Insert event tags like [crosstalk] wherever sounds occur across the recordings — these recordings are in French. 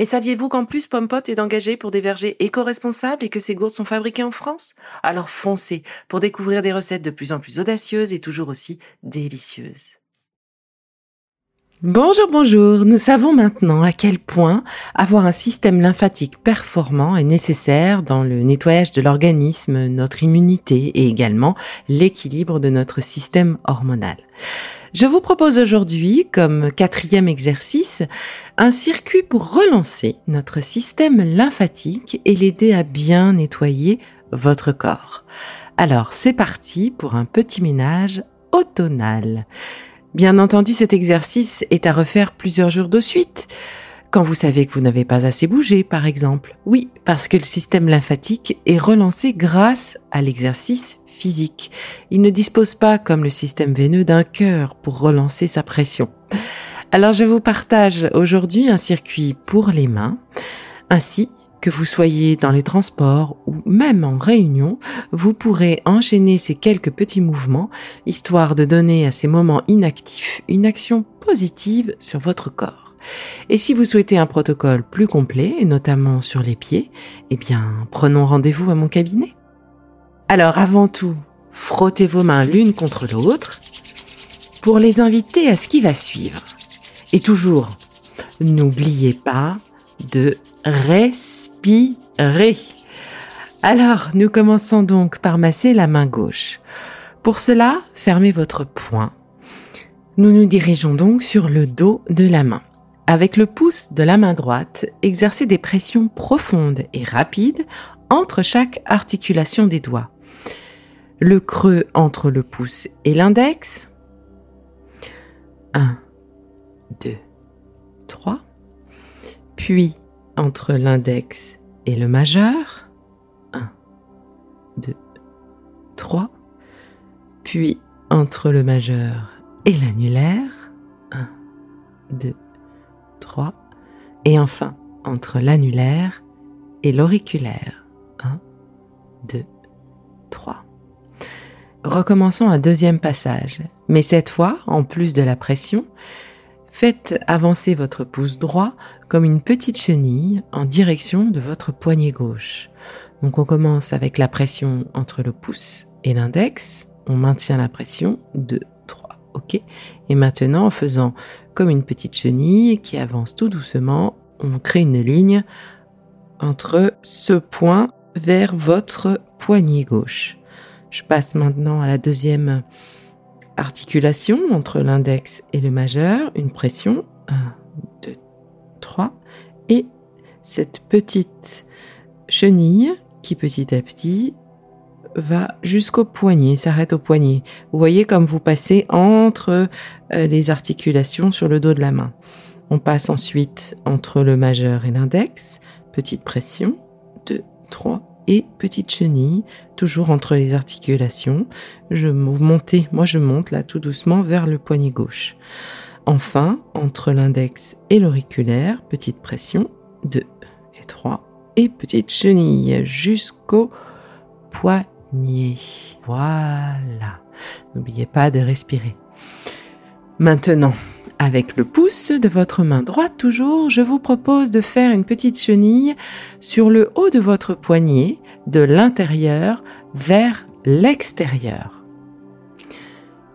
Et saviez-vous qu'en plus Pompot est engagé pour des vergers éco-responsables et que ces gourdes sont fabriquées en France? Alors foncez pour découvrir des recettes de plus en plus audacieuses et toujours aussi délicieuses. Bonjour, bonjour. Nous savons maintenant à quel point avoir un système lymphatique performant est nécessaire dans le nettoyage de l'organisme, notre immunité et également l'équilibre de notre système hormonal. Je vous propose aujourd'hui, comme quatrième exercice, un circuit pour relancer notre système lymphatique et l'aider à bien nettoyer votre corps. Alors, c'est parti pour un petit ménage automnal. Bien entendu, cet exercice est à refaire plusieurs jours de suite. Quand vous savez que vous n'avez pas assez bougé, par exemple. Oui, parce que le système lymphatique est relancé grâce à l'exercice physique. Il ne dispose pas, comme le système veineux, d'un cœur pour relancer sa pression. Alors je vous partage aujourd'hui un circuit pour les mains. Ainsi, que vous soyez dans les transports ou même en réunion, vous pourrez enchaîner ces quelques petits mouvements, histoire de donner à ces moments inactifs une action positive sur votre corps. Et si vous souhaitez un protocole plus complet, notamment sur les pieds, eh bien, prenons rendez-vous à mon cabinet. Alors avant tout, frottez vos mains l'une contre l'autre pour les inviter à ce qui va suivre. Et toujours, n'oubliez pas de respirer. Alors, nous commençons donc par masser la main gauche. Pour cela, fermez votre poing. Nous nous dirigeons donc sur le dos de la main. Avec le pouce de la main droite, exercez des pressions profondes et rapides entre chaque articulation des doigts le creux entre le pouce et l'index. 1, 2, 3. Puis entre l'index et le majeur. 1, 2, 3. Puis entre le majeur et l'annulaire. 1, 2, 3. Et enfin entre l'annulaire et l'auriculaire. 1, 2, 3. Recommençons un deuxième passage, mais cette fois, en plus de la pression, faites avancer votre pouce droit comme une petite chenille en direction de votre poignet gauche. Donc on commence avec la pression entre le pouce et l'index, on maintient la pression, 2, 3, ok. Et maintenant, en faisant comme une petite chenille qui avance tout doucement, on crée une ligne entre ce point vers votre poignet gauche. Je passe maintenant à la deuxième articulation entre l'index et le majeur, une pression, 1, 2, 3, et cette petite chenille qui petit à petit va jusqu'au poignet, s'arrête au poignet. Vous voyez comme vous passez entre euh, les articulations sur le dos de la main. On passe ensuite entre le majeur et l'index, petite pression, 2, 3, et petite chenille, toujours entre les articulations. Je monte, moi je monte là tout doucement vers le poignet gauche. Enfin, entre l'index et l'auriculaire, petite pression, 2 et 3, et petite chenille jusqu'au poignet. Voilà. N'oubliez pas de respirer. Maintenant, avec le pouce de votre main droite toujours, je vous propose de faire une petite chenille sur le haut de votre poignet, de l'intérieur vers l'extérieur.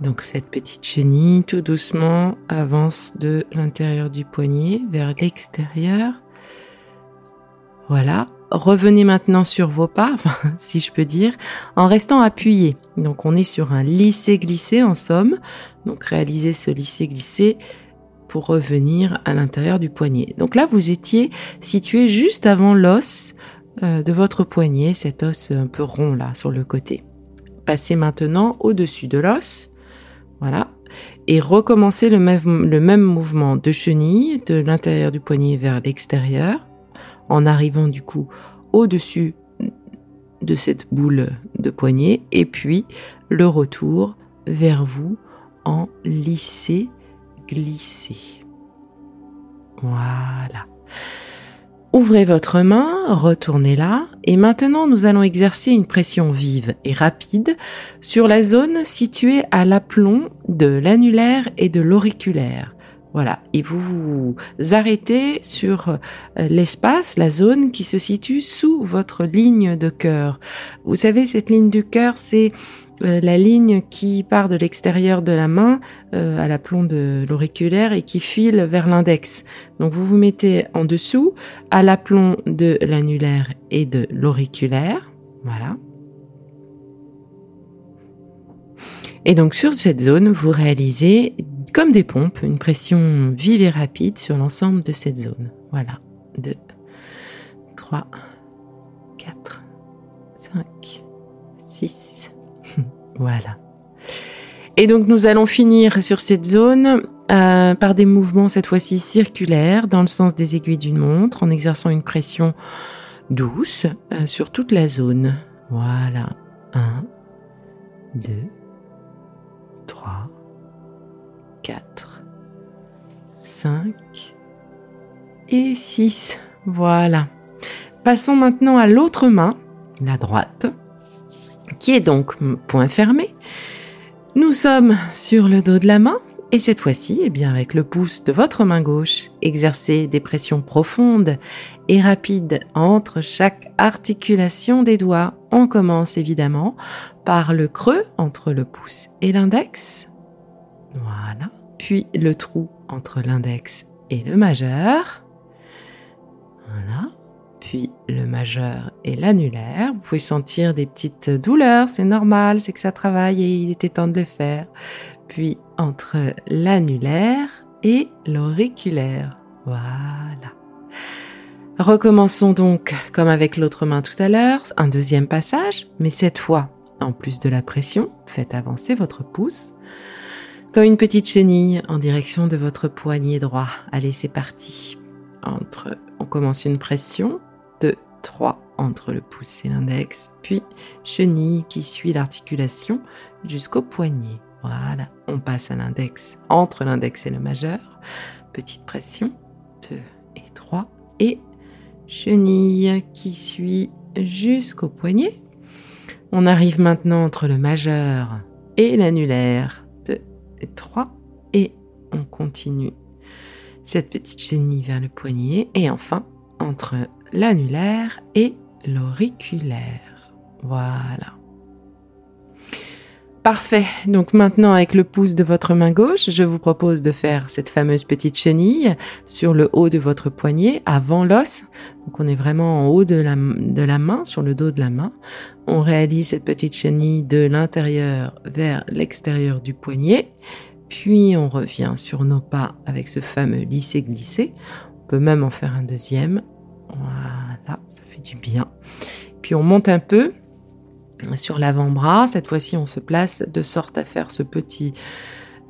Donc cette petite chenille tout doucement avance de l'intérieur du poignet vers l'extérieur. Voilà. Revenez maintenant sur vos pas, [laughs] si je peux dire, en restant appuyé. Donc on est sur un lissé-glissé en somme. Donc réalisez ce lissé-glissé pour revenir à l'intérieur du poignet. Donc là, vous étiez situé juste avant l'os euh, de votre poignet, cet os un peu rond là sur le côté. Passez maintenant au-dessus de l'os. Voilà. Et recommencez le même, le même mouvement de chenille de l'intérieur du poignet vers l'extérieur en arrivant du coup au-dessus de cette boule de poignet et puis le retour vers vous en lissé glissé. Voilà. Ouvrez votre main, retournez-la, et maintenant nous allons exercer une pression vive et rapide sur la zone située à l'aplomb de l'annulaire et de l'auriculaire. Voilà, et vous vous arrêtez sur euh, l'espace, la zone qui se situe sous votre ligne de cœur. Vous savez, cette ligne du cœur, c'est euh, la ligne qui part de l'extérieur de la main euh, à l'aplomb de l'auriculaire et qui file vers l'index. Donc vous vous mettez en dessous à l'aplomb de l'annulaire et de l'auriculaire. Voilà. Et donc sur cette zone, vous réalisez comme des pompes, une pression vive et rapide sur l'ensemble de cette zone. Voilà. 2, 3, 4, 5, 6. voilà. Et donc nous allons finir sur cette zone euh, par des mouvements cette fois-ci circulaires dans le sens des aiguilles d'une montre en exerçant une pression douce euh, sur toute la zone. Voilà. 1, 2, 3, 4, 5 et 6. Voilà. Passons maintenant à l'autre main, la droite, qui est donc point fermé. Nous sommes sur le dos de la main et cette fois-ci, eh bien, avec le pouce de votre main gauche, exercez des pressions profondes et rapides entre chaque articulation des doigts. On commence évidemment par le creux entre le pouce et l'index. Voilà. Puis le trou entre l'index et le majeur. Voilà. Puis le majeur et l'annulaire. Vous pouvez sentir des petites douleurs, c'est normal, c'est que ça travaille et il était temps de le faire. Puis entre l'annulaire et l'auriculaire. Voilà. Recommençons donc, comme avec l'autre main tout à l'heure, un deuxième passage, mais cette fois, en plus de la pression, faites avancer votre pouce comme une petite chenille en direction de votre poignet droit. Allez, c'est parti. Entre, on commence une pression de 3 entre le pouce et l'index, puis chenille qui suit l'articulation jusqu'au poignet. Voilà, on passe à l'index, entre l'index et le majeur. Petite pression, 2 et 3, et chenille qui suit jusqu'au poignet. On arrive maintenant entre le majeur et l'annulaire 3 et on continue cette petite chenille vers le poignet et enfin entre l'annulaire et l'auriculaire. Voilà. Parfait. Donc maintenant, avec le pouce de votre main gauche, je vous propose de faire cette fameuse petite chenille sur le haut de votre poignet, avant l'os. Donc on est vraiment en haut de la, de la main, sur le dos de la main. On réalise cette petite chenille de l'intérieur vers l'extérieur du poignet. Puis on revient sur nos pas avec ce fameux lisser-glisser. On peut même en faire un deuxième. Voilà, ça fait du bien. Puis on monte un peu sur l'avant-bras. Cette fois-ci, on se place de sorte à faire ce petit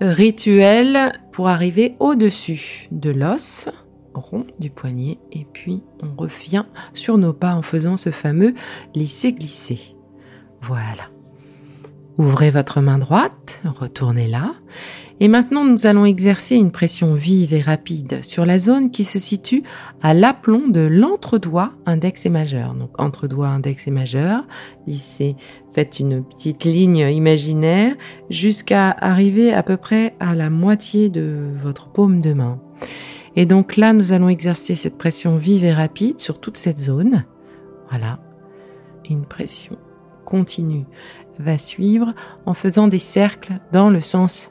rituel pour arriver au-dessus de l'os rond du poignet et puis on revient sur nos pas en faisant ce fameux lisser-glisser. Voilà. Ouvrez votre main droite, retournez là et maintenant, nous allons exercer une pression vive et rapide sur la zone qui se situe à l'aplomb de l'entre-doigt index et majeur. Donc, entre-doigt index et majeur. Lissez, faites une petite ligne imaginaire jusqu'à arriver à peu près à la moitié de votre paume de main. Et donc là, nous allons exercer cette pression vive et rapide sur toute cette zone. Voilà. Une pression continue va suivre en faisant des cercles dans le sens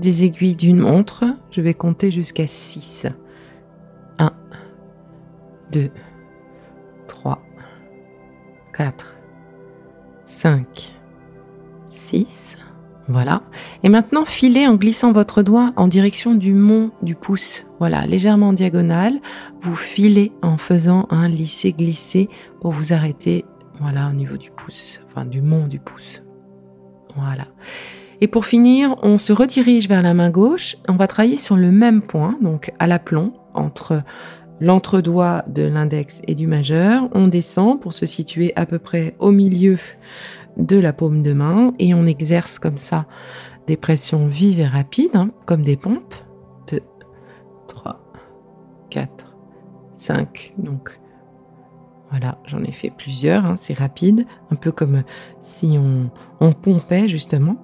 des aiguilles d'une montre. Je vais compter jusqu'à 6. 1, 2, 3, 4, 5, 6. Voilà. Et maintenant, filez en glissant votre doigt en direction du mont du pouce. Voilà, légèrement en diagonale. Vous filez en faisant un lisser-glisser pour vous arrêter, voilà, au niveau du pouce, enfin du mont du pouce. Voilà. Et pour finir, on se redirige vers la main gauche. On va travailler sur le même point, donc à l'aplomb, entre l'entre-doigt de l'index et du majeur. On descend pour se situer à peu près au milieu de la paume de main et on exerce comme ça des pressions vives et rapides, hein, comme des pompes. 2, 3, 4, 5. Donc voilà, j'en ai fait plusieurs, hein, c'est rapide, un peu comme si on, pompait justement.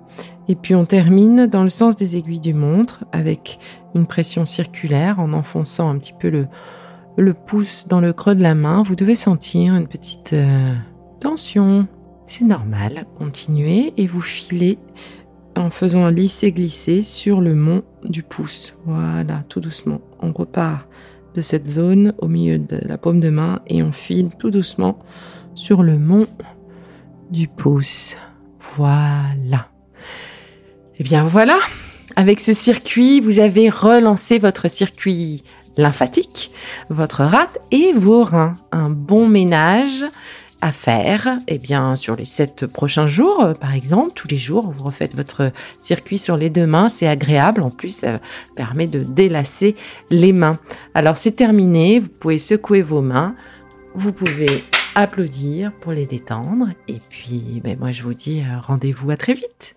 Et puis on termine dans le sens des aiguilles du montre avec une pression circulaire en enfonçant un petit peu le, le pouce dans le creux de la main. Vous devez sentir une petite euh, tension. C'est normal, continuez et vous filez en faisant un lisser-glisser sur le mont du pouce. Voilà, tout doucement. On repart cette zone au milieu de la paume de main et on file tout doucement sur le mont du pouce. Voilà. Et eh bien voilà, avec ce circuit, vous avez relancé votre circuit lymphatique, votre rate et vos reins. Un bon ménage faire, eh bien, sur les sept prochains jours, euh, par exemple, tous les jours, vous refaites votre circuit sur les deux mains, c'est agréable, en plus, ça permet de délasser les mains. Alors, c'est terminé, vous pouvez secouer vos mains, vous pouvez applaudir pour les détendre, et puis, ben, moi, je vous dis euh, rendez-vous à très vite.